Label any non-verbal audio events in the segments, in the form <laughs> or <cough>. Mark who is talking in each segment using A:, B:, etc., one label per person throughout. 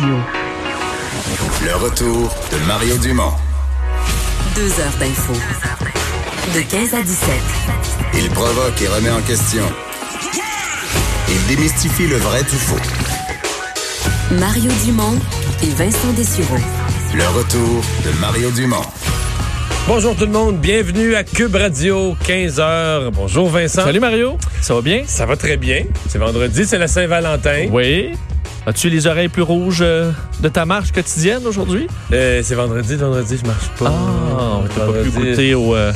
A: Radio.
B: Le retour de Mario Dumont.
A: Deux heures d'info. De 15 à 17.
B: Il provoque et remet en question. Il démystifie le vrai du faux.
A: Mario Dumont et Vincent Dessureau.
B: Le retour de Mario Dumont.
C: Bonjour tout le monde, bienvenue à Cube Radio, 15h. Bonjour Vincent.
D: Salut Mario, ça va bien?
C: Ça va très bien. C'est vendredi, c'est la Saint-Valentin.
D: Oui. As-tu les oreilles plus rouges euh, de ta marche quotidienne aujourd'hui?
C: Euh, c'est vendredi, vendredi, je marche pas.
D: Ah, t'as pas pu goûter au, euh,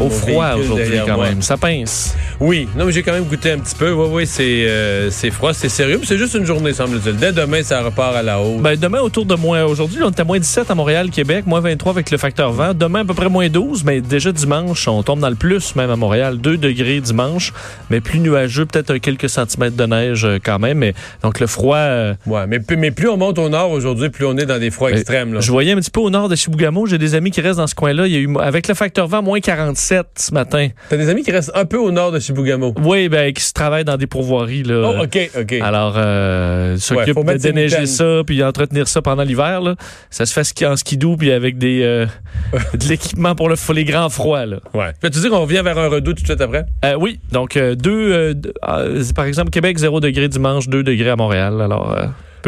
D: au froid aujourd'hui quand même. Ça pince.
C: Oui, non, mais j'ai quand même goûté un petit peu. Oui, oui, c'est euh, c'est froid, c'est sérieux, mais c'est juste une journée, semble-t-il. Dès demain, ça repart à la hausse.
D: Ben, demain, autour de moins. Aujourd'hui, on est à moins 17 à Montréal, Québec, moins 23 avec le facteur vent. Demain, à peu près moins 12, mais déjà dimanche, on tombe dans le plus, même à Montréal. 2 degrés dimanche, mais plus nuageux, peut-être quelques centimètres de neige euh, quand même. Mais, donc, le froid. euh,
C: Ouais, mais, plus- mais plus on monte au nord aujourd'hui, plus on est dans des froids extrêmes. Là.
D: Je voyais un petit peu au nord de Chibougamau, j'ai des amis qui restent dans ce coin-là. Il y a eu, avec le facteur vent, moins 47 ce matin.
C: T'as des amis qui restent un peu au nord de Chibougamau.
D: Oui, ben, qui se travaillent dans des pourvoiries, là.
C: Oh, OK, OK.
D: Alors, euh, s'occupe de déneiger ça, puis entretenir ça pendant l'hiver. là. Ça se fait ski en skidoo, puis avec des euh, <laughs> de l'équipement pour, le, les grands froids. Là.
C: Ouais. Peux-tu dire qu'on revient vers un redout tout de suite après?
D: Euh, oui, donc euh, deux, euh, par exemple, Québec, 0 degré dimanche, 2 degrés à Montréal. Alors,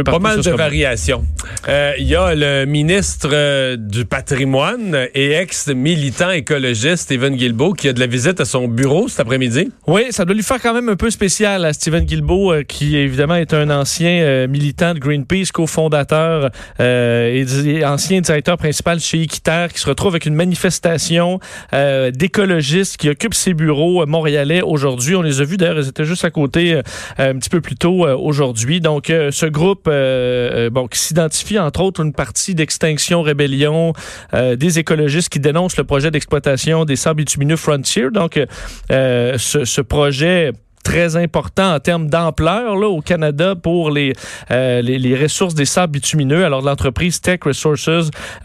C: Pas mal de variations. Euh, Il y a le ministre euh, du patrimoine et ex-militant écologiste Stephen Guilbeault qui a de la visite à son bureau cet après-midi.
D: Oui, ça doit lui faire quand même un peu spécial à Stephen Guilbeault, euh, qui évidemment est un ancien militant de Greenpeace, cofondateur euh, et di- ancien directeur principal chez Équiterre, qui se retrouve avec une manifestation d'écologistes qui occupe ses bureaux montréalais aujourd'hui. On les a vus d'ailleurs, ils étaient juste à côté un petit peu plus tôt aujourd'hui. Donc, ce groupe, euh, euh, bon, qui s'identifie entre autres une partie d'Extinction Rébellion, euh, des écologistes qui dénoncent le projet d'exploitation des sables bitumineux Frontier. Donc, euh, euh, ce, ce projet très important en termes d'ampleur là au Canada pour les, euh, les les ressources des sables bitumineux. Alors l'entreprise Tech Resources,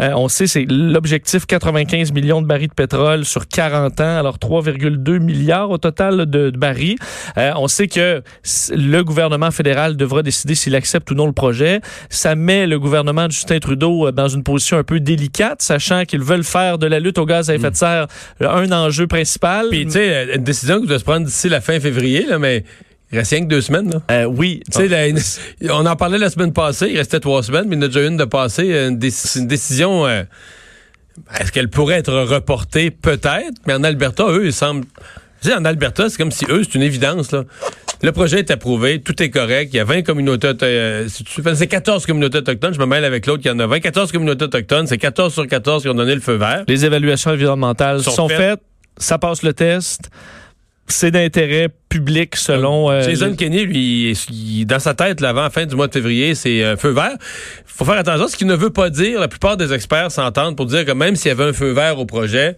D: euh, on sait c'est l'objectif 95 millions de barils de pétrole sur 40 ans. Alors 3,2 milliards au total de, de barils. Euh, on sait que le gouvernement fédéral devra décider s'il accepte ou non le projet. Ça met le gouvernement de Justin Trudeau euh, dans une position un peu délicate, sachant qu'ils veulent faire de la lutte au gaz à effet de serre euh, un enjeu principal.
C: Puis, tu sais, euh, une décision qui doit se prendre d'ici la fin février, là, mais il reste rien que deux semaines. Là.
D: Euh, oui,
C: Tu sais, la- on en parlait la semaine passée, il restait trois semaines, mais il y en a déjà une de passée. Une, une décision, euh, est-ce qu'elle pourrait être reportée? Peut-être, mais en Alberta, eux, ils semblent... Tu sais, en Alberta, c'est comme si eux, c'est une évidence. Là. Le projet est approuvé, tout est correct. Il y a 20 communautés euh, C'est 14 communautés autochtones. Je me mêle avec l'autre qui en a 20. 14 communautés autochtones. C'est 14 sur 14 qui ont donné le feu vert.
D: Les évaluations environnementales
C: Sont
D: sont,
C: faites.
D: faites. ça passe le test, c'est d'intérêt public selon... euh,
C: Jason
D: les-
C: Kenney, lui, il- il- dans sa tête, là, avant la fin du mois de février, c'est un feu vert. faut faire attention, ce qui ne veut pas dire, la plupart des experts s'entendent pour dire que même s'il y avait un feu vert au projet,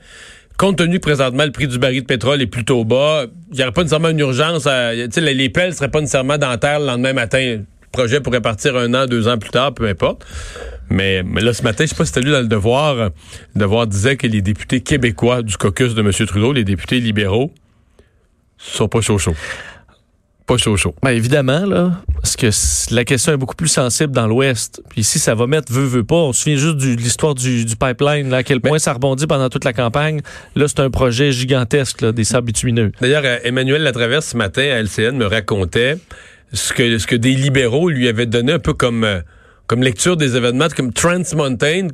C: compte tenu que présentement le prix du baril de pétrole est plutôt bas, il n'y aurait pas nécessairement une urgence à. Tu sais, les, les pelles ne seraient pas nécessairement dans la terre le lendemain matin. Le projet pourrait partir un an, deux ans plus tard, peu importe. Mais, mais là, ce matin, je sais pas si as lu dans le Devoir, euh, le Devoir disait que les députés québécois du caucus de M. Trudeau, les députés libéraux, sont pas chaud chaud. Pas chaud chaud.
D: Ben, évidemment, là, parce que la question est beaucoup plus sensible dans l'Ouest. Puis ici, ça va mettre veut, veut pas. On se souvient juste du- de l'histoire du, du pipeline, là, à quel point ça rebondit pendant toute la campagne. Là, c'est un projet gigantesque, là, des sables bitumineux.
C: D'ailleurs, euh, Emmanuel Latraverse, ce matin, à LCN, me racontait ce que, ce que des libéraux lui avaient donné un peu comme, euh, comme lecture des événements, comme Trans Mountain.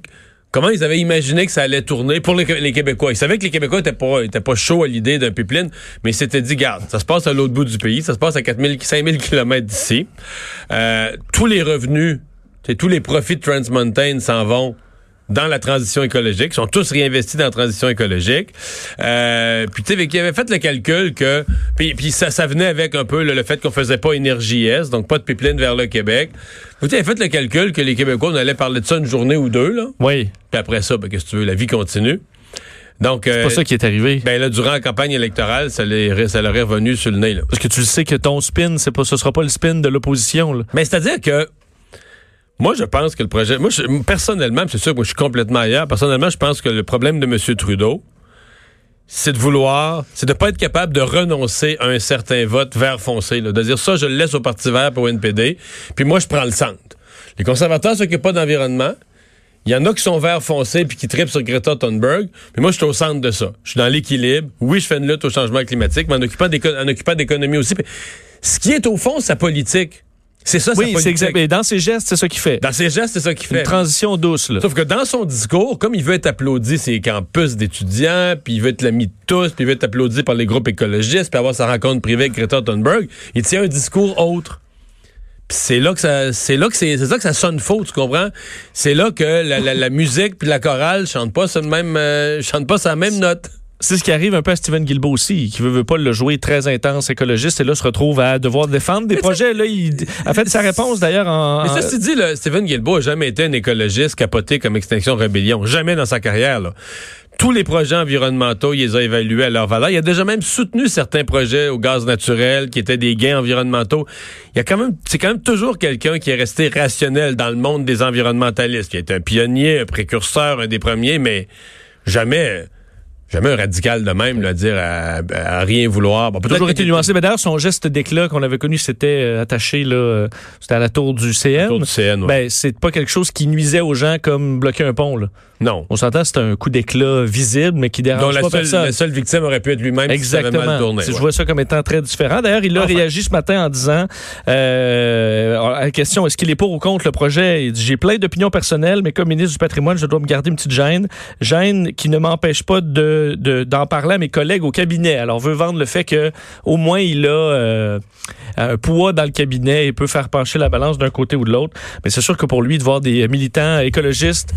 C: Comment ils avaient imaginé que ça allait tourner pour les, Québécois? Ils savaient que les Québécois étaient pas, étaient pas chauds à l'idée d'un pipeline, mais ils s'étaient dit, garde, ça se passe à l'autre bout du pays, ça se passe à 4000, 5000 km d'ici. Euh, tous les revenus, tous les profits de Trans Mountain s'en vont dans la transition écologique. Ils sont tous réinvestis dans la transition écologique. Euh, puis tu sais, qui avait fait le calcul que... Puis, puis ça, ça venait avec un peu le, le fait qu'on faisait pas énergie S, donc pas de pipeline vers le Québec. Vous avez fait le calcul que les Québécois, on allait parler de ça une journée ou deux, là.
D: Oui.
C: Puis après ça, ben, qu'est-ce que tu veux, la vie continue. Donc,
D: C'est
C: euh,
D: pas ça qui est arrivé.
C: ben là, durant la campagne électorale, ça, les, ça leur est revenu sur le nez. Là.
D: Parce que tu le sais que ton spin, c'est pas, ce sera pas le spin de l'opposition. là.
C: Mais c'est-à-dire que moi, je pense que le projet. Moi, je- personnellement, c'est sûr que moi, je suis complètement ailleurs. Personnellement, je pense que le problème de M. Trudeau, c'est de vouloir, c'est de pas être capable de renoncer à un certain vote vert foncé. Là, de dire ça, je le laisse au Parti vert pour NPD, puis moi, je prends le centre. Les conservateurs s'occupent pas d'environnement. Il y en a qui sont vert foncé puis qui tripent sur Greta Thunberg. Mais moi, je suis au centre de ça. Je suis dans l'équilibre. Oui, je fais une lutte au changement climatique, mais en occupant d'économie aussi. Ce qui est au fond sa politique. C'est ça, sa
D: Oui, c'est exact. Dans ses gestes, c'est ça qu'il fait.
C: Dans ses gestes, c'est ça qu'il
D: Une
C: fait.
D: transition douce. Là.
C: Sauf que dans son discours, comme il veut être applaudi ses campus d'étudiants, puis il veut être l'ami de tous, puis il veut être applaudi par les groupes écologistes, puis avoir sa rencontre privée avec Greta Thunberg, il tient un discours autre. Puis c'est là que ça, c'est là que c'est, c'est ça que ça sonne faux, tu comprends? C'est là que la, la- la musique puis la chorale chantent pas sur le même, euh, chantent pas sur la même note.
D: C'est ce qui arrive un peu à Steven Guilbeault aussi, qui veut, veut pas le jouer très intense écologiste et là se retrouve à devoir défendre des projets. Là, il a fait sa réponse d'ailleurs en.
C: Mais ça, c'est dit, là, Stephen Guilbeault a jamais été un écologiste capoté comme Extinction Rébellion. Jamais dans sa carrière, là. Tous les projets environnementaux, il les a évalués à leur valeur. Il a déjà même soutenu certains projets au gaz naturel qui étaient des gains environnementaux. Il y a quand même, c'est quand même toujours quelqu'un qui est resté rationnel dans le monde des environnementalistes, qui est un pionnier, un précurseur, un des premiers, mais jamais, jamais un radical de même, là, dire à, à rien vouloir. Bon, peut-être
D: toujours été nuancé. Mais d'ailleurs, son geste d'éclat qu'on avait connu, c'était euh, attaché là, euh, c'était à la tour du CN.
C: Autour du CN, ouais.
D: Ben, c'est pas quelque chose qui nuisait aux gens comme bloquer un pont. Là.
C: Non.
D: On s'entend, c'est un coup d'éclat visible, mais qui dérange
C: Donc la
D: pas
C: seule,
D: personne.
C: la seule victime aurait pu être lui-même si mal
D: Exactement.
C: tourné.
D: C'est- Je vois ça comme étant très différent. D'ailleurs, il a
C: Enfin.
D: réagi ce matin en disant euh, à la question est-ce qu'il est pour ou contre le projet? Il dit J'ai plein d'opinions personnelles, mais comme ministre du patrimoine, je dois me garder une petite gêne. Gêne qui ne m'empêche pas de, de- d'en parler à mes collègues au cabinet. Alors, veut vendre le fait que au moins il a euh, un poids dans le cabinet et peut faire pencher la balance d'un côté ou de l'autre. Mais c'est sûr que pour lui, de voir des militants écologistes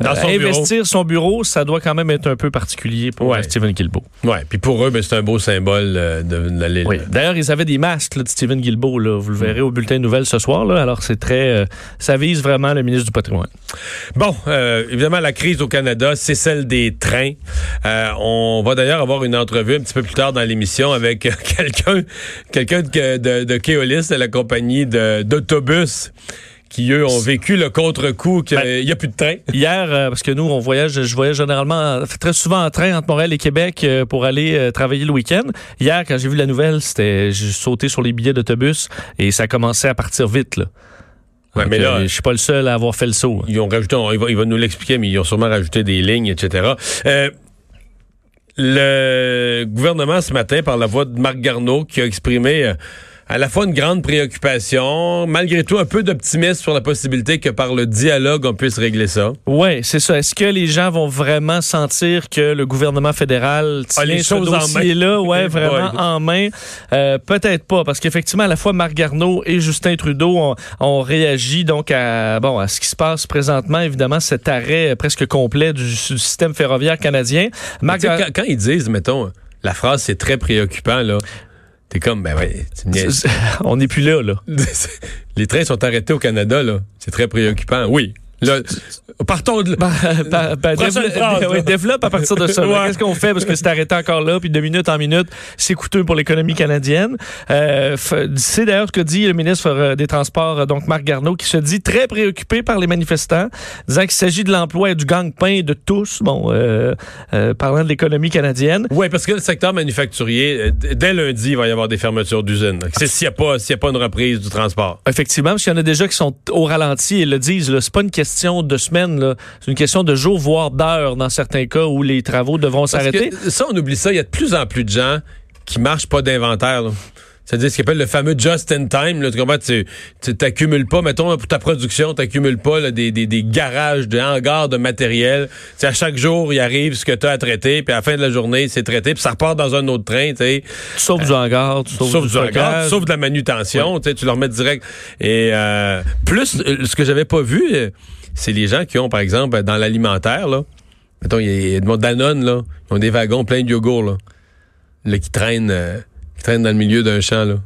C: Dans son bureau.
D: investir son bureau, ça doit quand même être un peu particulier pour
C: Ouais.
D: euh, Stephen Guilbeault.
C: Ouais, puis pour eux, ben, c'est un beau symbole euh, de, d'aller.
D: Oui. D'ailleurs, ils avaient des masques là, de Stephen Guilbeault. Là. Vous le verrez au bulletin de nouvelles ce soir. Là. Alors, c'est très. euh, ça vise vraiment le ministre du patrimoine.
C: Bon, euh, évidemment, la crise au Canada, c'est celle des trains. Euh, on va d'ailleurs avoir une entrevue un petit peu plus tard dans l'émission avec <laughs> quelqu'un, quelqu'un de, de, de Keolis, de la compagnie de- d'autobus, qui eux ont vécu le contre-coup qu'il
D: Ben,
C: n'y a plus de train. <laughs>
D: Hier, euh, parce que nous, on voyage, je voyage généralement très souvent en train entre Montréal et Québec euh, pour aller euh, travailler le week-end. Hier, quand j'ai vu la nouvelle, c'était j'ai sauté sur les billets d'autobus et ça commençait à partir vite. Là.
C: Ouais,
D: Donc,
C: mais là-
D: je suis pas le seul à avoir fait le saut.
C: Ils ont rajouté, on- il, va, il va nous l'expliquer, mais ils ont sûrement rajouté des lignes, etc. Le gouvernement ce matin, par la voix de Marc Garneau, qui a exprimé à la fois une grande préoccupation, malgré tout un peu d'optimisme sur la possibilité que par le dialogue, on puisse régler ça.
D: Oui, c'est ça. Est-ce que les gens vont vraiment sentir que le gouvernement fédéral tient
C: Ah, les
D: ce
C: choses en main.
D: dossier-là, ouais, vraiment en main? Euh, Peut-être pas, parce qu'effectivement, à la fois Marc Garneau et Justin Trudeau ont, réagi donc à bon à ce qui se passe présentement. Évidemment, cet arrêt presque complet du, du système ferroviaire canadien. Marc
C: quand, quand ils disent, mettons, la phrase c'est très préoccupant, là, t'es comme, ben ouais, <laughs>
D: on n'est plus là, là. <laughs>
C: les trains sont arrêtés au Canada, là. C'est très préoccupant. Oui. Partons de.
D: Ben, ben, ben,
C: Prochaine
D: développe,
C: phrase, là.
D: ouais, développe à partir de ça.
C: Ouais.
D: Qu'est-ce qu'on fait? Parce que c'est arrêté encore là, puis de minute en minute, c'est coûteux pour l'économie canadienne. Euh, c'est d'ailleurs ce que dit le ministre euh, des Transports, donc Marc Garneau, qui se dit très préoccupé par les manifestants, disant qu'il s'agit de l'emploi et du gang-pain de tous, bon, euh, euh, parlant de l'économie canadienne.
C: Oui, parce que le secteur manufacturier, dès lundi, il va y avoir des fermetures d'usines. C'est s'il n'y a, pas- y a pas une reprise du transport.
D: Effectivement, parce qu'il y en a déjà qui sont au ralenti et le disent. C'est pas une question de semaines, là. c'est une question de jours, voire d'heures dans certains cas où les travaux devront s'arrêter.
C: ça, on oublie ça. Il y a de plus en plus de gens qui marchent pas d'inventaire. C'est-à-dire ce qu'on appelle le fameux just in time. Là, tu comprends? Tu tu t'accumules pas, mettons, pour ta production, t'accumules pas là, des, des, des garages, des hangars de matériel. Tu sais, à chaque jour, il arrive ce que tu as à traiter, puis à la fin de la journée, c'est traité, puis ça repart dans un autre train. tu.
D: Tu sauves du hangar, tu sauves
C: Sauf
D: du
C: du hangar,
D: stockage.
C: sauf de la manutention, tu tu le remets direct. Et euh, plus, euh, ce que j'avais pas vu, euh, c'est les gens qui ont, par exemple, dans l'alimentaire, là, mettons, il y a, Danone, là, ils ont des wagons pleins de yogourt, là, là qui traînent, euh, qui traînent dans le milieu d'un champ, là,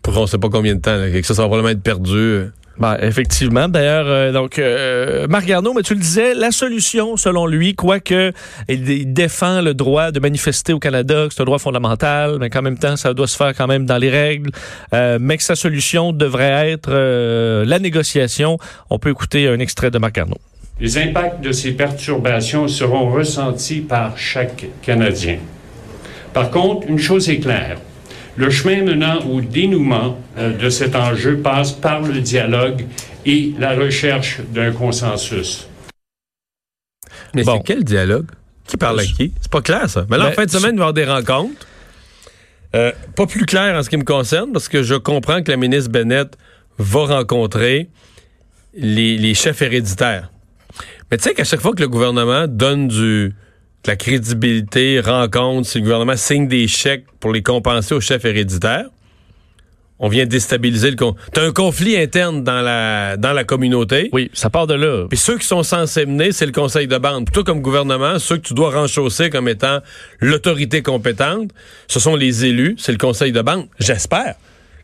C: pour on sait pas combien de temps, là, ça, ça va probablement être perdu.
D: Ben, effectivement. D'ailleurs, euh, donc euh, Marc Garneau, mais tu le disais, la solution, selon lui, quoique il, il défend le droit de manifester au Canada, que c'est un droit fondamental, mais qu'en même temps, ça doit se faire quand même dans les règles, euh, mais que sa solution devrait être euh, la négociation. On peut écouter un extrait de Marc Garneau.
E: Les impacts de ces perturbations seront ressentis par chaque Canadien. Par contre, une chose est claire. Le chemin menant au dénouement euh, de cet enjeu passe par le dialogue et la recherche d'un consensus.
C: Mais
D: Bon.
C: c'est quel dialogue? Qui parle à qui? C'est pas clair, ça. Mais là, en
D: Ben,
C: fin de semaine, il va y avoir des rencontres. Euh, pas plus clair en ce qui me concerne, parce que je comprends que la ministre Bennett va rencontrer les, les chefs héréditaires. Mais tu sais qu'à chaque fois que le gouvernement donne du, la crédibilité, rencontre, si le gouvernement signe des chèques pour les compenser aux chefs héréditaires, on vient déstabiliser le... T'as un conflit interne dans la, dans la communauté.
D: Oui, ça part de là.
C: Puis ceux qui sont censés mener, c'est le conseil de bande. Toi, comme gouvernement, ceux que tu dois renchausser comme étant l'autorité compétente, ce sont les élus, c'est le conseil de bande, j'espère,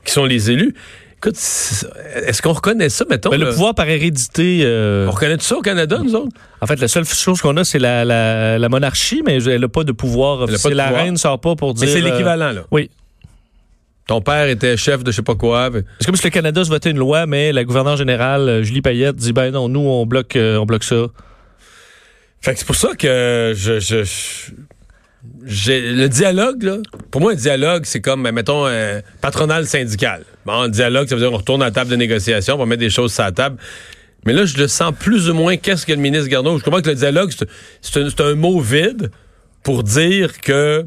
C: qui sont les élus. Écoute, est-ce qu'on reconnaît ça, mettons?
D: Ben, le pouvoir par hérédité, euh,
C: On reconnaît tout ça au Canada, nous autres?
D: en fait, la seule chose qu'on a, c'est la, la, la monarchie, mais elle n'a pas de pouvoir officiel. La
C: pouvoir.
D: reine ne sort pas pour dire...
C: Mais c'est
D: euh,
C: l'équivalent, là.
D: oui.
C: Ton père était chef de je sais pas quoi. puis-
D: C'est comme si le Canada se votait une loi, mais la gouverneure générale, euh, Julie Payette, dit ben non, nous, on bloque, euh, on bloque ça.
C: Fait que c'est pour ça que je, je, le dialogue là. Pour moi, un dialogue, c'est comme ben, mettons euh, patronal syndical. Bon, dialogue, ça veut dire on retourne à la table de négociation, on va mettre des choses sur la table. Mais là, je le sens plus ou moins qu'est-ce que le ministre Garneau. Je comprends que le dialogue, c'est un mot vide pour dire que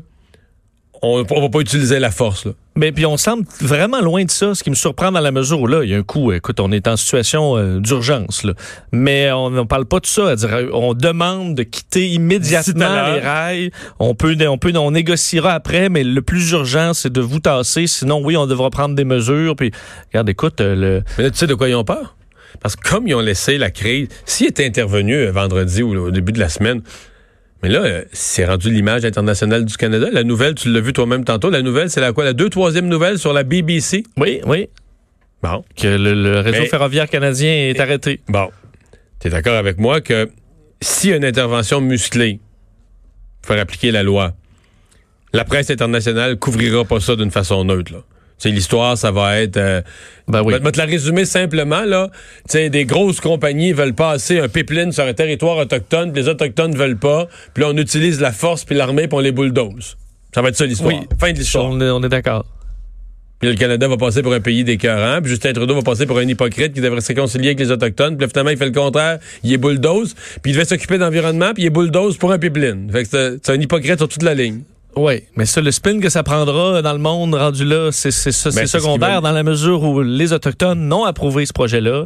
C: on, on va pas utiliser la force. Là.
D: Mais puis on semble vraiment loin de ça, ce qui me surprend dans la mesure où là, il y a un coup, écoute, on est en situation euh, d'urgence, là. mais on ne parle pas de ça. dire, euh, on demande de quitter immédiatement les rails. On peut, on peut, on négociera après, mais le plus urgent, c'est de vous tasser. Sinon, oui, on devra prendre des mesures. Puis, regarde, écoute, euh, le,
C: Mais là, tu sais de quoi ils ont peur? Parce que comme ils ont laissé la crise, s'ils étaient intervenus euh, vendredi ou au début de la semaine, mais là, euh, c'est rendu l'image internationale du Canada. La nouvelle, tu l'as vu toi-même tantôt, la nouvelle, c'est la quoi? La deux, troisième nouvelle sur la BBC?
D: oui, oui,
C: Bon.
D: que le, le réseau
C: Mais-
D: ferroviaire canadien est arrêté.
C: Bon. Tu es d'accord avec moi que s'il y a une intervention musclée pour faire appliquer la loi, la presse internationale couvrira pas ça d'une façon neutre, là. Sais, l'histoire, ça va être... euh,
D: Ben oui.
C: Je vais te la résumer simplement, là. Des grosses compagnies veulent passer un pipeline sur un territoire autochtone, puis les Autochtones veulent pas, puis on utilise la force puis l'armée, puis on les bulldoze. Ça va être ça, l'histoire.
D: Oui.
C: Fin de l'histoire.
D: On est, on est d'accord.
C: Puis le Canada va passer pour un pays d'écœurant, puis Justin Trudeau va passer pour un hypocrite qui devrait se réconcilier avec les Autochtones, puis finalement, il fait le contraire, il est bulldoze, puis il devait s'occuper d'environnement, puis il est bulldoze pour un pipeline. Fait que c'est c'est un hypocrite sur toute la ligne.
D: Oui, mais ça, le spin que ça prendra dans le monde rendu là, c'est
C: Ben,
D: secondaire dans la mesure où les Autochtones n'ont approuvé ce projet-là.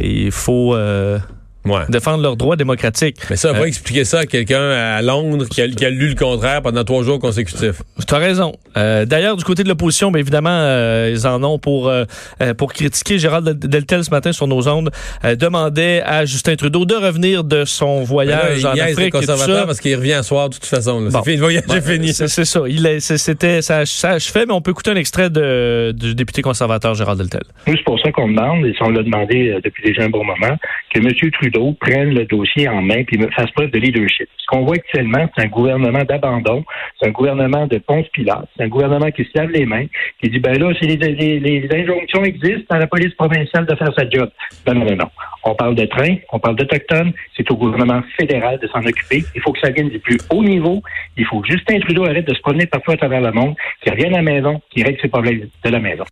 D: Et il faut euh,
C: Ouais.
D: défendre leurs droits démocratiques.
C: Mais ça, va
D: Euh,
C: expliquer ça à quelqu'un à Londres qui a, qui a lu le contraire pendant trois jours consécutifs.
D: Tu as raison. Euh, D'ailleurs, du côté de l'opposition, bien évidemment, euh, ils en ont pour, euh, euh, pour critiquer. Gérald Del- Deltel, ce matin, sur nos ondes, euh, demandait à Justin Trudeau de revenir de son voyage
C: là,
D: en
C: il les
D: Afrique. et tout
C: conservateurs
D: ça.
C: parce qu'il revient à soir de toute façon. là.
D: Bon.
C: C'est fini, le voyage est fini.
D: C'est ça. Il C'était ça, ça achevait, mais on peut écouter un extrait de, du député conservateur Gérald Deltel.
F: Nous, c'est pour ça qu'on demande, et on l'a demandé depuis déjà un bon moment, que M. Trudeau prenne le dossier en main et fasse preuve de leadership. Ce qu'on voit actuellement, c'est un gouvernement d'abandon, c'est un gouvernement de ponce pilates, c'est un gouvernement qui se lave les mains, qui dit, ben là, si les, injonctions existent à la police provinciale de faire sa job. Non, non, non, non. On parle de train, on parle d'Autochtones, c'est au gouvernement fédéral de s'en occuper. Il faut que ça vienne du plus haut niveau. Il faut que Justin Trudeau arrête de se promener parfois à travers le monde, qu'il revienne à la maison, qu'il règle ses problèmes de la maison.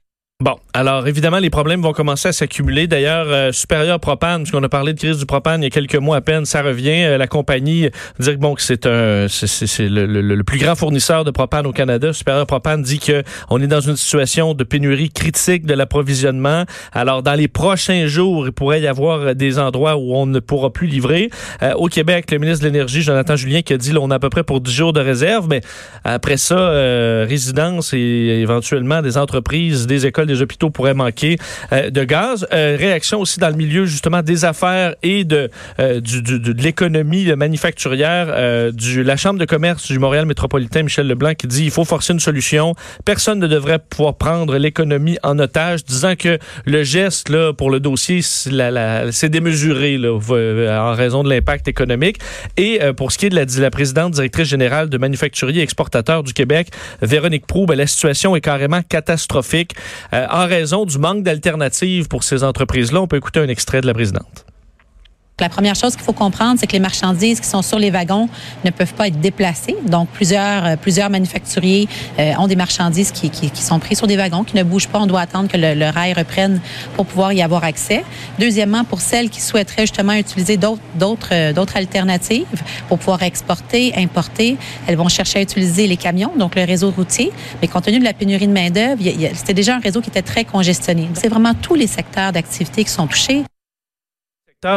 D: Bon, alors évidemment, les problèmes vont commencer à s'accumuler. D'ailleurs, euh, Supérieur Propane, puisqu'on a parlé de crise du propane il y a quelques mois à peine, ça revient. Euh, la compagnie dit que bon, que c'est un, c'est- le, le- le plus grand fournisseur de propane au Canada. Supérieur Propane dit que on est dans une situation de pénurie critique de l'approvisionnement. Alors, dans les prochains jours, il pourrait y avoir des endroits où on ne pourra plus livrer. Euh, au Québec, le ministre de l'Énergie, Jonathan Julien, qui a dit qu'on a à peu près pour 10 jours de réserve, mais après ça, euh, résidence et éventuellement des entreprises, des écoles des hôpitaux pourraient manquer de gaz. réaction aussi dans le milieu justement des affaires et de, de l'économie manufacturière du la Chambre de commerce du Montréal métropolitain, Michel Leblanc, qui dit il faut forcer une solution. Personne ne devrait pouvoir prendre l'économie en otage, disant que le geste là, pour le dossier, c'est démesuré en raison de l'impact économique. Et pour ce qui est de la, la présidente directrice générale de Manufacturier Exportateur du Québec, Véronique Proux, ben, la situation est carrément catastrophique euh, en raison du manque d'alternatives pour ces entreprises-là. On peut écouter un extrait de la présidente.
G: La première chose qu'il faut comprendre, c'est que les marchandises qui sont sur les wagons ne peuvent pas être déplacées. Donc, plusieurs, euh, plusieurs manufacturiers euh, ont des marchandises qui, sont prises sur des wagons, qui ne bougent pas. On doit attendre que le, rail reprenne pour pouvoir y avoir accès. Deuxièmement, pour celles qui souhaiteraient justement utiliser d'autres, d'autres, euh, d'autres alternatives pour pouvoir exporter, importer, elles vont chercher à utiliser les camions, donc le réseau routier. Mais compte tenu de la pénurie de main-d'œuvre, c'était déjà un réseau qui était très congestionné. C'est vraiment tous les secteurs d'activité qui sont touchés.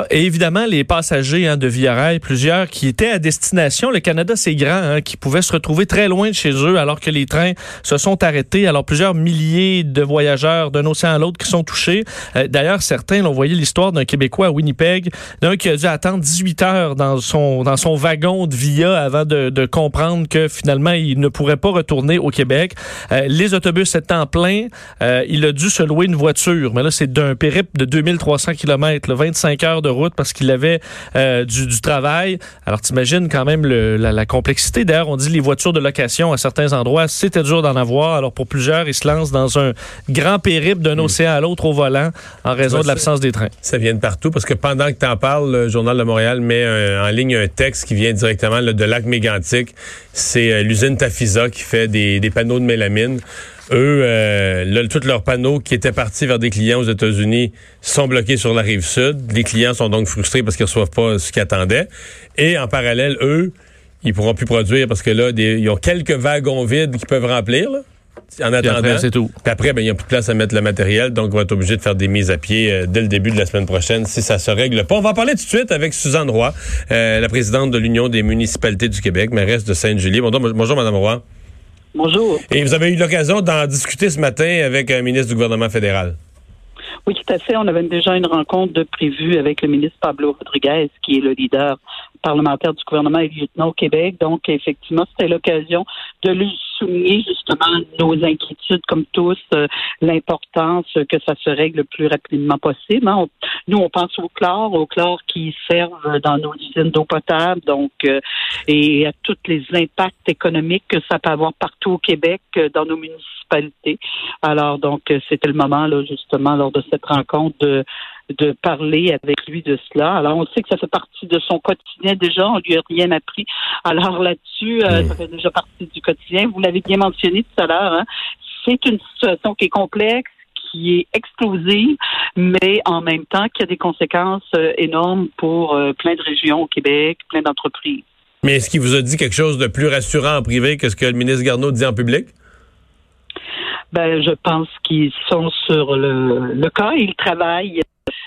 D: Et évidemment, les passagers hein, de Via Rail, plusieurs qui étaient à destination. Le Canada, c'est grand, hein, qui pouvaient se retrouver très loin de chez eux alors que les trains se sont arrêtés. Alors, plusieurs milliers de voyageurs d'un océan à l'autre qui sont touchés. Euh, d'ailleurs, certains l'ont voyé l'histoire d'un Québécois à Winnipeg, d'un qui a dû attendre 18 heures dans son, dans son wagon de Via avant de, de comprendre que finalement, il ne pourrait pas retourner au Québec. Euh, les autobus étant pleins, euh, il a dû se louer une voiture. Mais là, c'est d'un périple de 2300 km, le 25 heures de route parce qu'il avait euh, du, du, travail. Alors, t'imagines quand même le, la, la, complexité. D'ailleurs, on dit les voitures de location à certains endroits, c'était dur d'en avoir. Alors, pour plusieurs, ils se lancent dans un grand périple d'un hmm. océan à l'autre au volant en raison de l'absence des trains.
C: Ça vient de partout parce que pendant que tu en parles, le Journal de Montréal met en ligne un texte qui vient directement de lac mégantic. C'est euh, l'usine Tafisa qui fait des, des panneaux de mélamine. Eux, euh, tous leurs panneaux qui étaient partis vers des clients aux États-Unis sont bloqués sur la rive sud. Les clients sont donc frustrés parce qu'ils reçoivent pas ce qu'ils attendaient. Et en parallèle, eux, ils pourront plus produire parce que là, ils ont quelques wagons vides qu'ils peuvent remplir. en attendant.
D: c'est tout.
C: Puis après, ben, il n'y a plus de place à mettre le matériel, donc on va être obligé de faire des mises à pied euh, dès le début de la semaine prochaine si ça se règle pas. On va en parler tout de suite avec Suzanne Roy, euh, la présidente de l'Union des municipalités du Québec, mairesse de Sainte-Julie. Bonjour, bonjour, Madame Roy.
H: Bonjour.
C: Et vous avez eu l'occasion d'en discuter ce matin avec un ministre du gouvernement fédéral.
H: Oui, tout à fait. On avait déjà une rencontre de prévue avec le ministre Pablo Rodriguez, qui est le leader parlementaire du gouvernement et lieutenant au Québec. Donc, effectivement, c'était l'occasion de lui souligner justement nos inquiétudes, comme tous, euh, l'importance que ça se règle le plus rapidement possible. Hein. nous, on pense au chlore, au chlore qui servent dans nos usines d'eau potable, donc euh, et à tous les impacts économiques que ça peut avoir partout au Québec, euh, dans nos municipalités. Alors, donc, c'était le moment, là, justement, lors de cette rencontre, de de parler avec lui de cela. Alors, on sait que ça fait partie de son quotidien déjà. On lui a rien appris. Alors là-dessus, euh, ça fait déjà partie du quotidien. Vous l'avez bien mentionné tout à l'heure. Hein. C'est une situation qui est complexe qui est explosive, mais en même temps qui a des conséquences euh, énormes pour euh, plein de régions au Québec, plein d'entreprises.
C: Mais est-ce qu'il vous a dit quelque chose de plus rassurant en privé que ce que le ministre Garneau dit en public?
H: Ben, je pense qu'ils sont sur le, le cas. Ils travaillent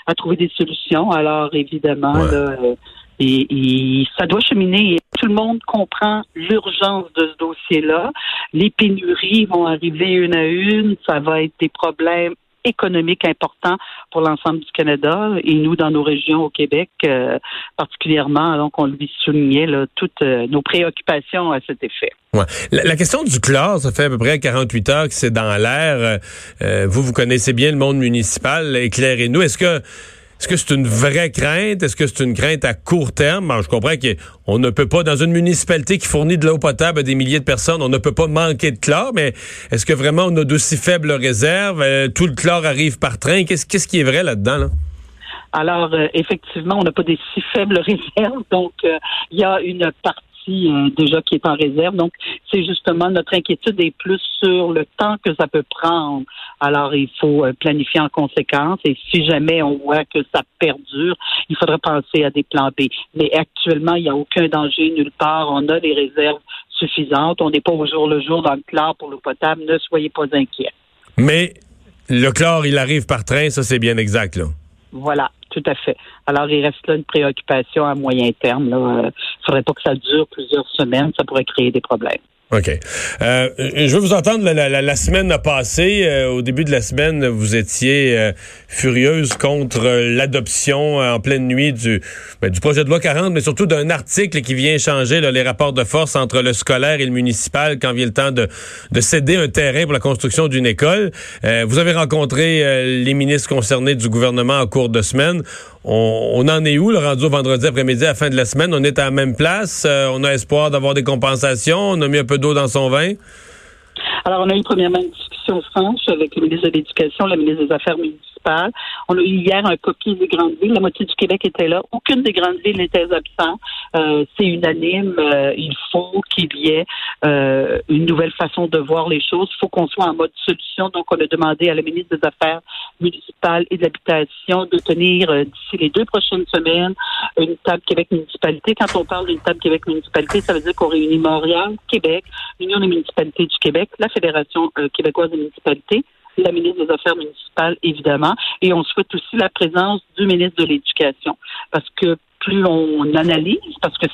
H: à trouver des solutions. Alors, évidemment, là, euh, et, ça doit cheminer. Tout le monde comprend l'urgence de ce dossier-là. Les pénuries vont arriver une à une. Ça va être des problèmes économiques importants pour l'ensemble du Canada et nous dans nos régions au Québec euh, particulièrement. Donc, on lui soulignait toutes euh, nos préoccupations à cet effet.
C: La, question du chlore, ça fait à peu près 48 heures que c'est dans l'air. Euh, vous, vous connaissez bien le monde municipal. Éclairez-nous. Est-ce que est-ce que c'est une vraie crainte? Est-ce que c'est une crainte à court terme? je comprends qu'on ne peut pas, dans une municipalité qui fournit de l'eau potable à des milliers de personnes, on ne peut pas manquer de chlore, mais est-ce que vraiment on a d'aussi faibles réserves? Euh, tout le chlore arrive par train. Qu'est-ce qui est vrai là-dedans?
H: Alors, euh, effectivement, on n'a pas des si faibles <laughs> réserves. Donc, euh, il y a une partie euh, déjà qui est en réserve. Donc, c'est justement notre inquiétude est plus sur le temps que ça peut prendre. Alors, il faut euh, planifier en conséquence. Et si jamais on voit que ça perdure, il faudrait penser à des plans B. Mais actuellement, il n'y a aucun danger nulle part. On a des réserves suffisantes. On n'est pas au jour le jour dans le chlore pour l'eau potable. Ne soyez pas inquiets.
C: Mais le chlore, il arrive par train, ça c'est bien exact, là.
H: Voilà, tout à fait. Alors, il reste là une préoccupation à moyen terme. Il ne faudrait pas que ça dure plusieurs semaines. Ça pourrait créer des problèmes.
C: OK. Euh, je veux vous entendre la, la, la semaine passée. Euh, au début de la semaine, vous étiez euh, furieuse contre l'adoption en pleine nuit du, ben, du projet de loi 40, mais surtout d'un article qui vient changer les rapports de force entre le scolaire et le municipal quand vient le temps de, de céder un terrain pour la construction d'une école. vous avez rencontré les ministres concernés du gouvernement en cours de semaine. On, en est où, le rendu vendredi après-midi à la fin de la semaine? On est à la même place. on a espoir d'avoir des compensations. On a mis un peu d'eau dans son vin?
H: Alors, on a eu premièrement une discussion franche avec le ministre de l'Éducation, le ministre des Affaires municipales. On a eu hier un copier des grandes villes. La moitié du Québec était là. Aucune des grandes villes n'était absente. Euh, c'est unanime. Euh, il faut qu'il y ait euh, une nouvelle façon de voir les choses. Il faut qu'on soit en mode solution. Donc, on a demandé à la ministre des Affaires municipales et de l'Habitation de tenir d'ici les deux prochaines semaines une table Québec municipalité. Quand on parle d'une table Québec municipalité, ça veut dire qu'on réunit Montréal, Québec, l'Union des municipalités du Québec, la Fédération québécoise des municipalités, la ministre des Affaires municipales, évidemment, et on souhaite aussi la présence du ministre de l'Éducation. Parce que plus on analyse, parce que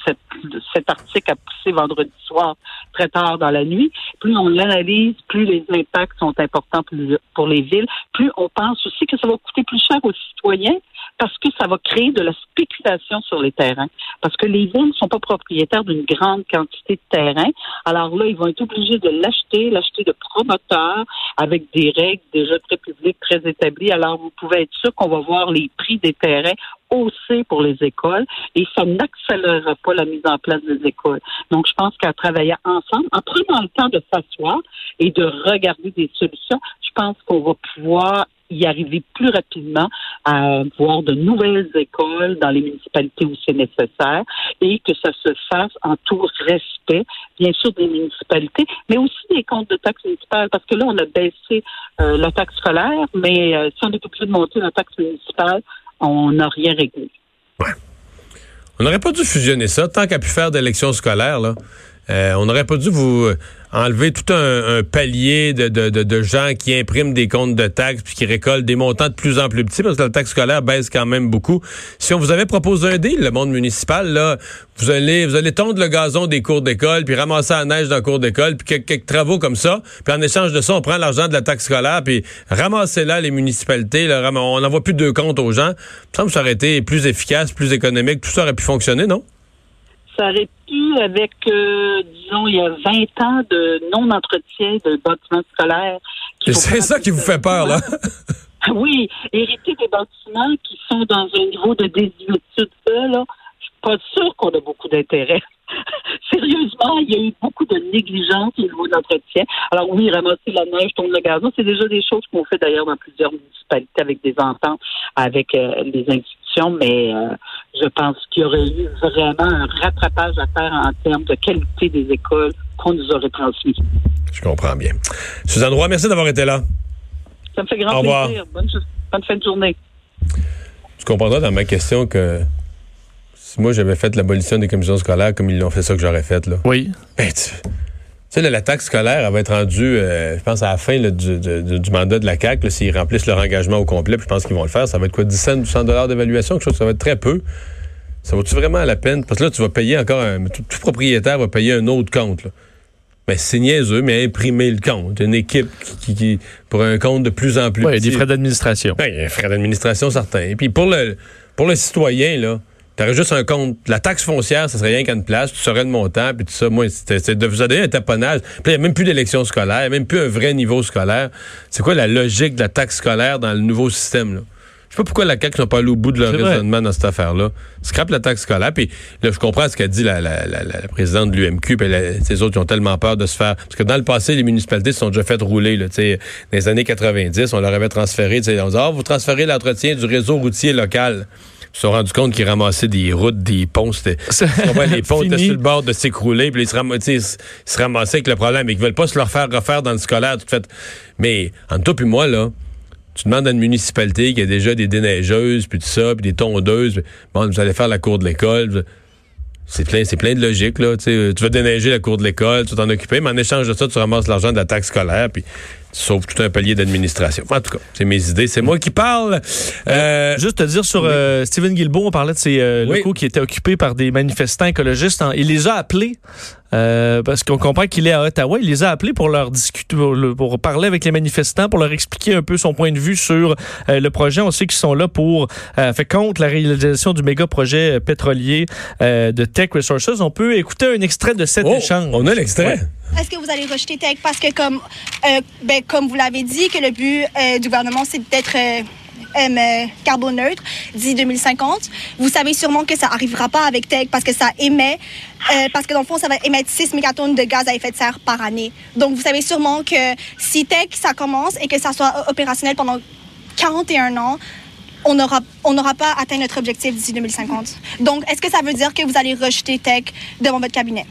H: cet article a poussé vendredi soir très tard dans la nuit, plus on l'analyse, plus les impacts sont importants pour les villes, plus on pense aussi que ça va coûter plus cher aux citoyens parce que ça va créer de la spéculation sur les terrains. Parce que les villes ne sont pas propriétaires d'une grande quantité de terrain. Alors là, ils vont être obligés de l'acheter, l'acheter de promoteurs avec des règles déjà très publiques, très établies. Alors, vous pouvez être sûr qu'on va voir les prix des terrains hausser pour les écoles et ça n'accélérera pas la mise en place des écoles. Donc, je pense qu'à travailler ensemble, en prenant le temps de s'asseoir et de regarder des solutions, je pense qu'on va pouvoir y arriver plus rapidement à voir de nouvelles écoles dans les municipalités où c'est nécessaire et que ça se fasse en tout respect, bien sûr, des municipalités, mais aussi des comptes de taxes municipales, parce que là, on a baissé euh, la taxe scolaire, mais euh, si on est obligé de monter la taxe municipale, on n'a rien réglé.
C: On n'aurait pas dû fusionner ça tant qu'à pu faire d'élections scolaires, là. Euh, on n'aurait pas dû vous enlever tout un, palier de, de, de, gens qui impriment des comptes de taxes puis qui récoltent des montants de plus en plus petits parce que la taxe scolaire baisse quand même beaucoup. Si on vous avait proposé un deal, le monde municipal, là, vous allez vous allez tondre le gazon des cours d'école puis ramasser la neige dans le cours d'école puis quelques, quelques, travaux comme ça. Puis en échange de ça, on prend l'argent de la taxe scolaire puis ramassez là les municipalités. Là, on n'envoie plus de deux comptes aux gens. Ça me ça aurait été plus efficace, plus économique. Tout ça aurait pu fonctionner, non?
H: Ça aurait pu, avec, euh, disons, il y a 20 ans de non-entretien de bâtiments scolaires.
C: C'est ça qui vous fait peur, là?
H: oui, hériter des bâtiments qui sont dans un niveau de désuétude, là, je suis pas sûre qu'on a beaucoup d'intérêt. <laughs> Sérieusement, il y a eu beaucoup de négligence au niveau de l'entretien. Alors oui, ramasser la neige, tourner le gazon, c'est déjà des choses qu'on fait d'ailleurs dans plusieurs municipalités avec des ententes avec euh, les mais euh, je pense qu'il y aurait eu vraiment un rattrapage à faire en termes de qualité des écoles qu'on nous aurait transmis.
C: Je comprends bien. Suzanne Roy, merci d'avoir été là.
H: Ça me fait grand plaisir. Bonne, bonne fin de journée.
C: Tu comprendras dans ma question que si moi j'avais fait l'abolition des commissions scolaires comme ils l'ont fait ça que j'aurais fait, là.
D: Oui.
C: Ben, tu sais, la taxe scolaire, elle va être rendue, euh, je pense, à la fin du, mandat de la CAQ, s'ils remplissent leur engagement au complet, puis je pense qu'ils vont le faire. Ça va être quoi, 10 cents, 200 dollars d'évaluation, quelque chose, ça va être très peu. Ça vaut-tu vraiment la peine? Parce que là, tu vas payer encore un. Tout, propriétaire va payer un autre compte. Là. Mais c'est niaiseux, mais imprimer le compte. Une équipe qui, pour un compte de plus en plus.
D: Oui, il y a des frais d'administration.
C: Oui, il y a des frais d'administration certains. Et puis pour le pour le citoyen, là, T'aurais juste un compte. La taxe foncière, ça serait rien qu'à une place. Tu saurais le montant, puis tout ça. Moi, c'est de vous donner un taponnage. Puis il n'y a même plus d'élection scolaire, il n'y a même plus un vrai niveau scolaire. C'est quoi la logique de la taxe scolaire dans le nouveau système, là? Je sais pas pourquoi la CAQ n'a pas allé au bout de leur raisonnement dans cette affaire-là. Scrape la taxe scolaire. Puis là, je comprends ce qu'a dit la, la, la, la, présidente de l'UMQ. Puis ces autres, ils ont tellement peur de se faire. Parce que dans le passé, les municipalités se sont déjà fait rouler. Là, dans les années 90, on leur avait transféré. On disait, ah, vous transférez l'entretien du réseau routier local. Ils se sont rendus compte qu'ils ramassaient des routes, des ponts. C'était, <laughs> les ponts étaient sur le bord de s'écrouler. Puis ils se, ramassaient, ils se ramassaient avec le problème. Ils veulent pas se leur faire refaire dans le scolaire. Tout fait. Mais entre toi puis moi, là, tu demandes à une municipalité qui a déjà des déneigeuses, puis tout ça, puis des tondeuses. Bon, vous allez faire la cour de l'école. C'est plein, c'est plein de logique, là. tu vas déneiger la cour de l'école, tu vas t'en occuper, mais en échange de ça, tu ramasses l'argent de la taxe scolaire, puis Sauf tout un palier d'administration. En tout cas, c'est mes idées. C'est moi qui parle. Euh,
D: Juste te dire sur euh, Stephen Guilbeault, on parlait de ces euh,
C: Oui.
D: locaux qui étaient occupés par des manifestants écologistes. En- il les a appelés euh, parce qu'on comprend qu'il est à Ottawa. Il les a appelés pour leur discuter, pour, le- pour parler avec les manifestants, pour leur expliquer un peu son point de vue sur euh, le projet. On sait qu'ils sont là pour euh, faire contre la réalisation du méga projet euh, pétrolier euh, de Tech Resources. On peut écouter un extrait de cet
C: oh,
D: échange.
C: on a l'extrait.
I: Est-ce que vous allez rejeter Tech? Parce que, comme, euh, ben, comme vous l'avez dit, que le but euh, du gouvernement, c'est d'être euh, euh, carboneutre d'ici 2050. Vous savez sûrement que ça arrivera pas avec Tech parce que ça émet, parce que dans le fond, ça va émettre 6 mégatonnes de gaz à effet de serre par année. Donc, vous savez sûrement que si Tech, ça commence et que ça soit opérationnel pendant 41 ans, on n'aura pas atteint notre objectif d'ici 2050. Donc, est-ce que ça veut dire que vous allez rejeter Tech devant votre cabinet?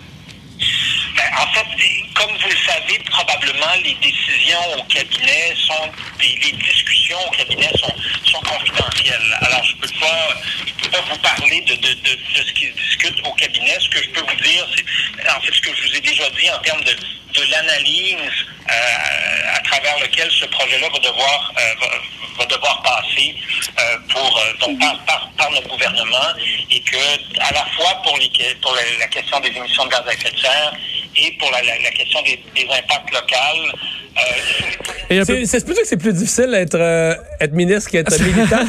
J: Ben, en fait, comme vous le savez, probablement les décisions au cabinet sont, les, discussions au cabinet sont, confidentielles. Alors, je je peux pas vous parler de, de, de, de ce qui se discute au cabinet. Ce que je peux vous dire, c'est, en fait, ce que je vous ai déjà dit en termes de, l'analyse à travers lequel ce projet-là va devoir, euh, va, va devoir passer euh, pour, euh, donc, par, par, par notre gouvernement et que, à la fois pour, les, pour la, la question des émissions de gaz à effet de serre et pour la, la, la question des, des impacts locaux, euh,
C: C'est c'est peut-être que c'est plus difficile d'être euh, être ministre qu'être <laughs> militant?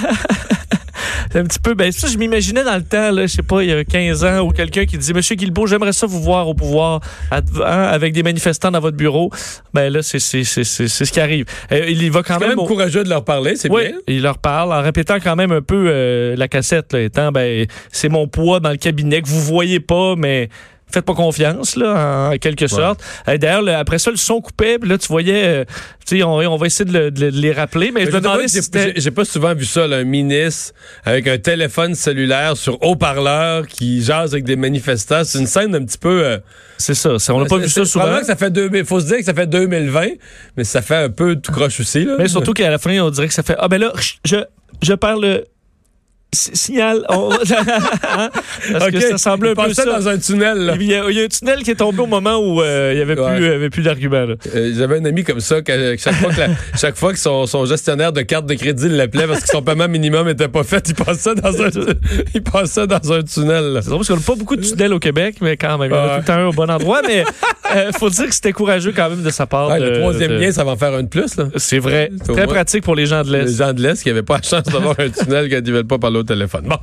D: C'est un petit peu, ben ça, je m'imaginais dans le temps, là, je sais pas, il y a 15 ans, ou quelqu'un qui disait, Monsieur Guilbeault, j'aimerais ça vous voir au pouvoir hein, avec des manifestants dans votre bureau. Ben là, c'est c'est- c'est- c'est- c'est ce qui arrive. Euh, il y va quand
C: quand
D: même.
C: même
D: au-
C: courageux de leur parler, c'est
D: oui,
C: bien.
D: il leur parle en répétant quand même un peu euh, la cassette, là, étant, ben, c'est mon poids dans le cabinet que vous voyez pas, mais faites pas confiance, là, en quelque sorte. D'ailleurs, le- après ça, le son coupait, puis là, tu voyais, euh, tu sais, on, on va essayer de, le- de le- de les rappeler, mais je
C: Je
D: me demandais
C: j'ai-
D: si
C: j'ai- pas souvent vu ça, là, un ministre avec un téléphone cellulaire sur haut-parleur qui jase avec des manifestants. C'est une scène un petit peu. euh,
D: C'est ça, on n'a pas vu ça souvent.
C: que ça fait 2000, faut se dire que ça fait 2020, mais ça fait un peu tout croche aussi. Là.
D: Mais surtout qu'à la fin, on dirait que ça fait Ah ben là, je, je perds le signal. On-? <laughs> Parce que ça semblait un
C: il
D: peu ça.
C: dans un tunnel. là.
D: Il y, a, il y a un tunnel qui est tombé au moment où euh, il n'y avait,
C: Ouais.
D: plus, euh, avait plus d'arguments. là.
C: Euh, J'avais un ami comme ça, que, que chaque fois que, la- <laughs> chaque fois que son, son gestionnaire de carte de crédit l'appelait parce que son paiement minimum était pas fait, il passait dans un, <laughs> il passait dans un tunnel.
D: C'est drôle parce qu'on n'a pas beaucoup de tunnels au Québec, mais quand même, il y en a tout le temps un au bon endroit. Mais euh, faut dire que c'était courageux quand même de sa part.
C: Ouais,
D: de-
C: le troisième
D: de-
C: lien, ça va en faire un de plus.
D: C'est vrai. Très pratique pour les gens de
C: Les
D: l'Est.
C: gens de l'Est qui n'avaient pas la chance d'avoir un tunnel quand ils veulent pas parler au téléphone. Bon.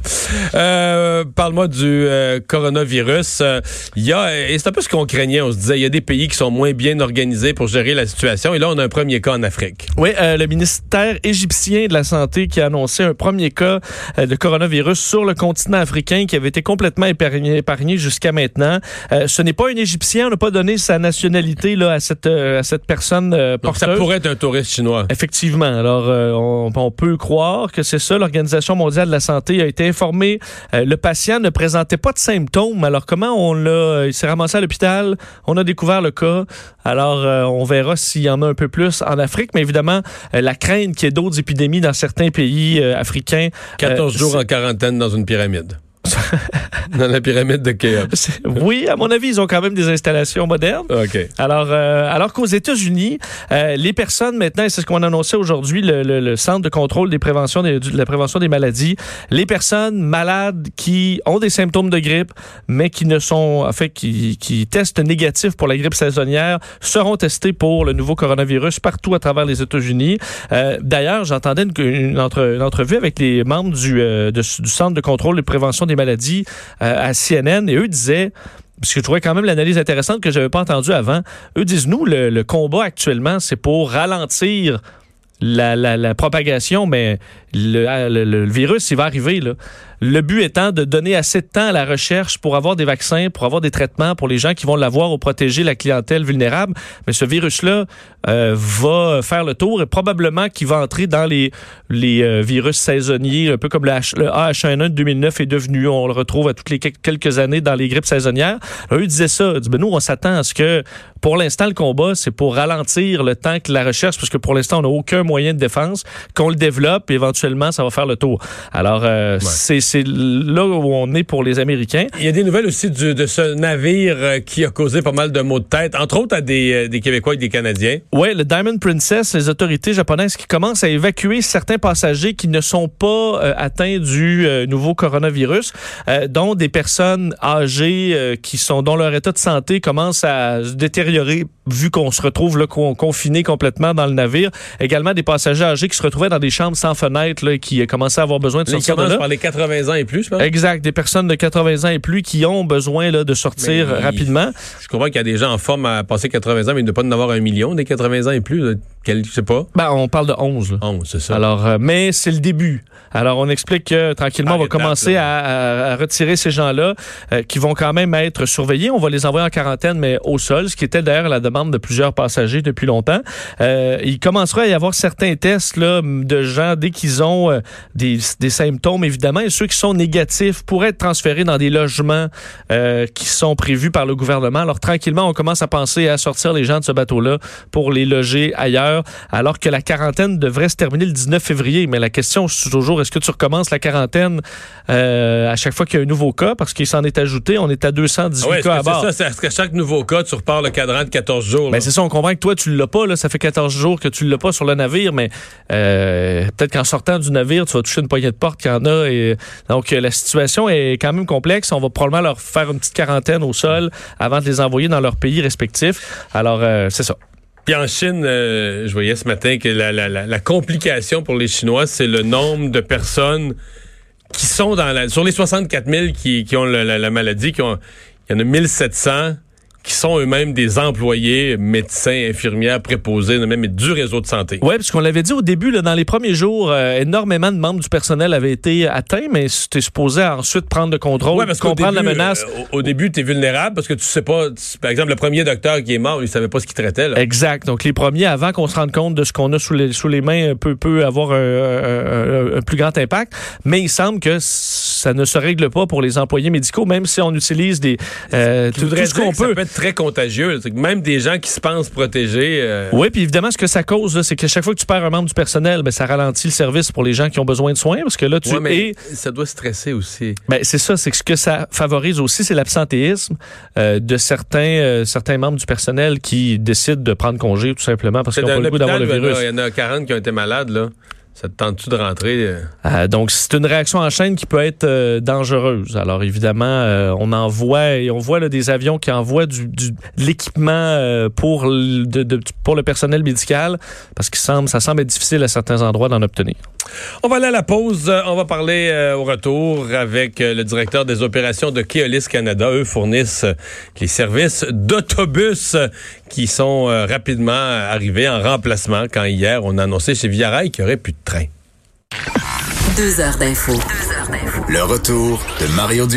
C: Euh, Parle-moi du euh, coronavirus. Euh, Il y a, et c'est un peu ce qu'on craignait. On se disait, il y a des pays qui sont moins bien organisés pour gérer la situation. Et là, on a un premier cas en Afrique.
D: Oui, euh, le ministère égyptien de la Santé qui a annoncé un premier cas euh, de coronavirus sur le continent africain qui avait été complètement épargné, épargné jusqu'à maintenant. Euh, ce n'est pas un Égyptien, on n'a pas donné sa nationalité là, à, cette, euh, à cette personne euh,
C: Donc, ça pourrait être un touriste chinois.
D: Effectivement. Alors, euh, on, on peut croire que c'est ça. L'Organisation mondiale de la santé a été informée. Euh, le patient ne présentait pas de symptômes. Alors, comment on l'a... Il s'est ramassé à l'hôpital. On a découvert le cas. Alors, euh, on verra s'il y en a un peu plus en Afrique. Mais évidemment, euh, la crainte qu'il y ait d'autres épidémies dans certains pays euh, africains.
C: 14
D: euh,
C: jours en quarantaine dans une pyramide. Dans la pyramide de Khéops. <laughs>
D: Oui, à mon avis, ils ont quand même des installations modernes.
C: OK.
D: Alors, euh, alors qu'aux États-Unis, euh, les personnes maintenant, et c'est ce qu'on a annoncé aujourd'hui, le, le- le Centre de contrôle des préventions des- de la prévention des maladies, les personnes malades qui ont des symptômes de grippe, mais qui ne sont, en fait, qui, qui testent négatif pour la grippe saisonnière, seront testés pour le nouveau coronavirus partout à travers les États-Unis. Euh, D'ailleurs, j'entendais une, une, entre- une entrevue avec les membres du, euh, de- du Centre de contrôle des préventions des maladies euh, à CNN, et eux disaient parce que je trouvais quand même l'analyse intéressante que j'avais pas entendue avant. Eux disent, nous, le, combat actuellement, c'est pour ralentir la, propagation, mais le, le- le virus, il va arriver. Là. Le but étant de donner assez de temps à la recherche pour avoir des vaccins, pour avoir des traitements pour les gens qui vont l'avoir ou protéger la clientèle vulnérable. Mais ce virus-là euh, va faire le tour et probablement qu'il va entrer dans les, les euh, virus saisonniers, un peu comme le, H, le AH1N1 de 2009 est devenu. On le retrouve à toutes les quel- quelques années dans les grippes saisonnières. Eux disaient ça. Ils disaient, ben, nous, on s'attend à ce que, pour l'instant, le combat, c'est pour ralentir le temps que la recherche, parce que pour l'instant, on n'a aucun moyen de défense, qu'on le développe et éventuellement, ça va faire le tour. Alors, euh, c'est c'est là où on est pour les Américains.
C: Il y a des nouvelles aussi du, de ce navire euh, qui a causé pas mal de maux de tête, entre autres à des, euh, des Québécois et des Canadiens.
D: Oui, le Diamond Princess, les autorités japonaises qui commencent à évacuer certains passagers qui ne sont pas euh, atteints du euh, nouveau coronavirus, euh, dont des personnes âgées qui sont dont leur état de santé commence à se détériorer vu qu'on se retrouve là con- confiné complètement dans le navire. Également des passagers âgés qui se retrouvaient dans des chambres sans fenêtre là, et qui commençaient à avoir besoin de sortir de là.
C: par les 80 ans et plus, je pense.
D: Exact, des personnes de 80 ans et plus qui ont besoin là, de sortir
C: Mais-
D: rapidement.
C: Je comprends qu'il y a des gens en forme à passer 80 ans, mais il ne pas en avoir un million des 80 ans et plus. là. Quel, je sais pas.
D: Ben, on parle de 11. là.
C: 11, c'est ça.
D: Alors, euh, mais c'est le début. Alors, on explique que tranquillement,
C: Ah,
D: on va commencer à, à- à retirer ces gens-là euh, qui vont quand même être surveillés. On va les envoyer en quarantaine, mais au sol, ce qui était d'ailleurs la demande de plusieurs passagers depuis longtemps. Euh, il commencera à y avoir certains tests là, de gens dès qu'ils ont euh, des, des symptômes, évidemment, et ceux qui sont négatifs pourraient être transférés dans des logements euh, qui sont prévus par le gouvernement. Alors, tranquillement, on commence à penser à sortir les gens de ce bateau-là pour les loger ailleurs, alors que la quarantaine devrait se terminer le 19 février. Mais la question, c'est toujours, est-ce que tu recommences la quarantaine euh, à chaque fois qu'il y a un nouveau cas? Parce qu'il s'en est ajouté. On est à 218
C: Ah ouais,
D: cas à bord.
C: ça? C'est- Est-ce qu'à chaque nouveau cas, tu repars le cadran de 14 jours?
D: Ben c'est ça, on comprend que toi, tu l'as pas. Là, ça fait 14 jours que tu l'as pas sur le navire, mais euh, peut-être qu'en sortant du navire, tu vas toucher une poignée de porte qu'il y en a. Et, donc, euh, la situation est quand même complexe. On va probablement leur faire une petite quarantaine au sol avant de les envoyer dans leur pays respectif. Alors, euh, c'est ça.
C: Puis en Chine, euh, je voyais ce matin que la, complication pour les Chinois, c'est le nombre de personnes qui sont dans la... Sur les 64 000 qui, ont la, la maladie, il y en a 1700 qui sont eux-mêmes des employés, médecins, infirmières, préposés, même du réseau de santé.
D: Oui, parce qu'on l'avait dit au début, là, dans les premiers jours, euh, énormément de membres du personnel avaient été atteints, mais c'était supposé ensuite prendre le contrôle,
C: Ouais, parce
D: comprendre
C: début,
D: la menace.
C: euh, au, début, tu es vulnérable parce que tu sais pas. tu- par exemple, le premier docteur qui est mort, il savait pas ce qu'il traitait. Là.
D: Exact. Donc, les premiers, avant qu'on se rende compte de ce qu'on a sous les, sous les mains, peut, peut avoir un, un- un- un plus grand impact. Mais il semble que ça ne se règle pas pour les employés médicaux, même si on utilise des euh, tout,
C: voudrais
D: tout ce qu'on peut.
C: Très contagieux. Que même des gens qui se pensent protégés. euh,
D: Oui, puis évidemment, ce que ça cause, c'est que chaque fois que tu perds un membre du personnel, ben, ça ralentit le service pour les gens qui ont besoin de soins, parce que là, tu
C: ouais, mais
D: es
C: ça doit stresser aussi.
D: Ben, c'est ça, c'est que ce que ça favorise aussi, c'est l'absentéisme euh, de certains, euh, certains membres du personnel qui décident de prendre congé tout simplement parce qu'ils n'ont pas le goût d'avoir le virus.
C: Il y en a 40 qui ont été malades. là. Ça te tente-tu de rentrer? euh?
D: Euh, donc, c'est une réaction en chaîne qui peut être euh, dangereuse. Alors, évidemment, on envoie on voit des avions qui envoient de l'équipement pour, le- personnel médical parce que ça semble être difficile à certains endroits d'en obtenir.
C: On va aller à la pause. Euh, On va parler euh, au retour avec euh, le directeur des opérations de Keolis Canada. Eux fournissent euh, les services d'autobus qui sont euh, rapidement arrivés en remplacement quand hier on a annoncé chez Via Rail qu'il n'y aurait plus de train.
A: Deux heures d'info.
B: Le retour de Mario Dumont.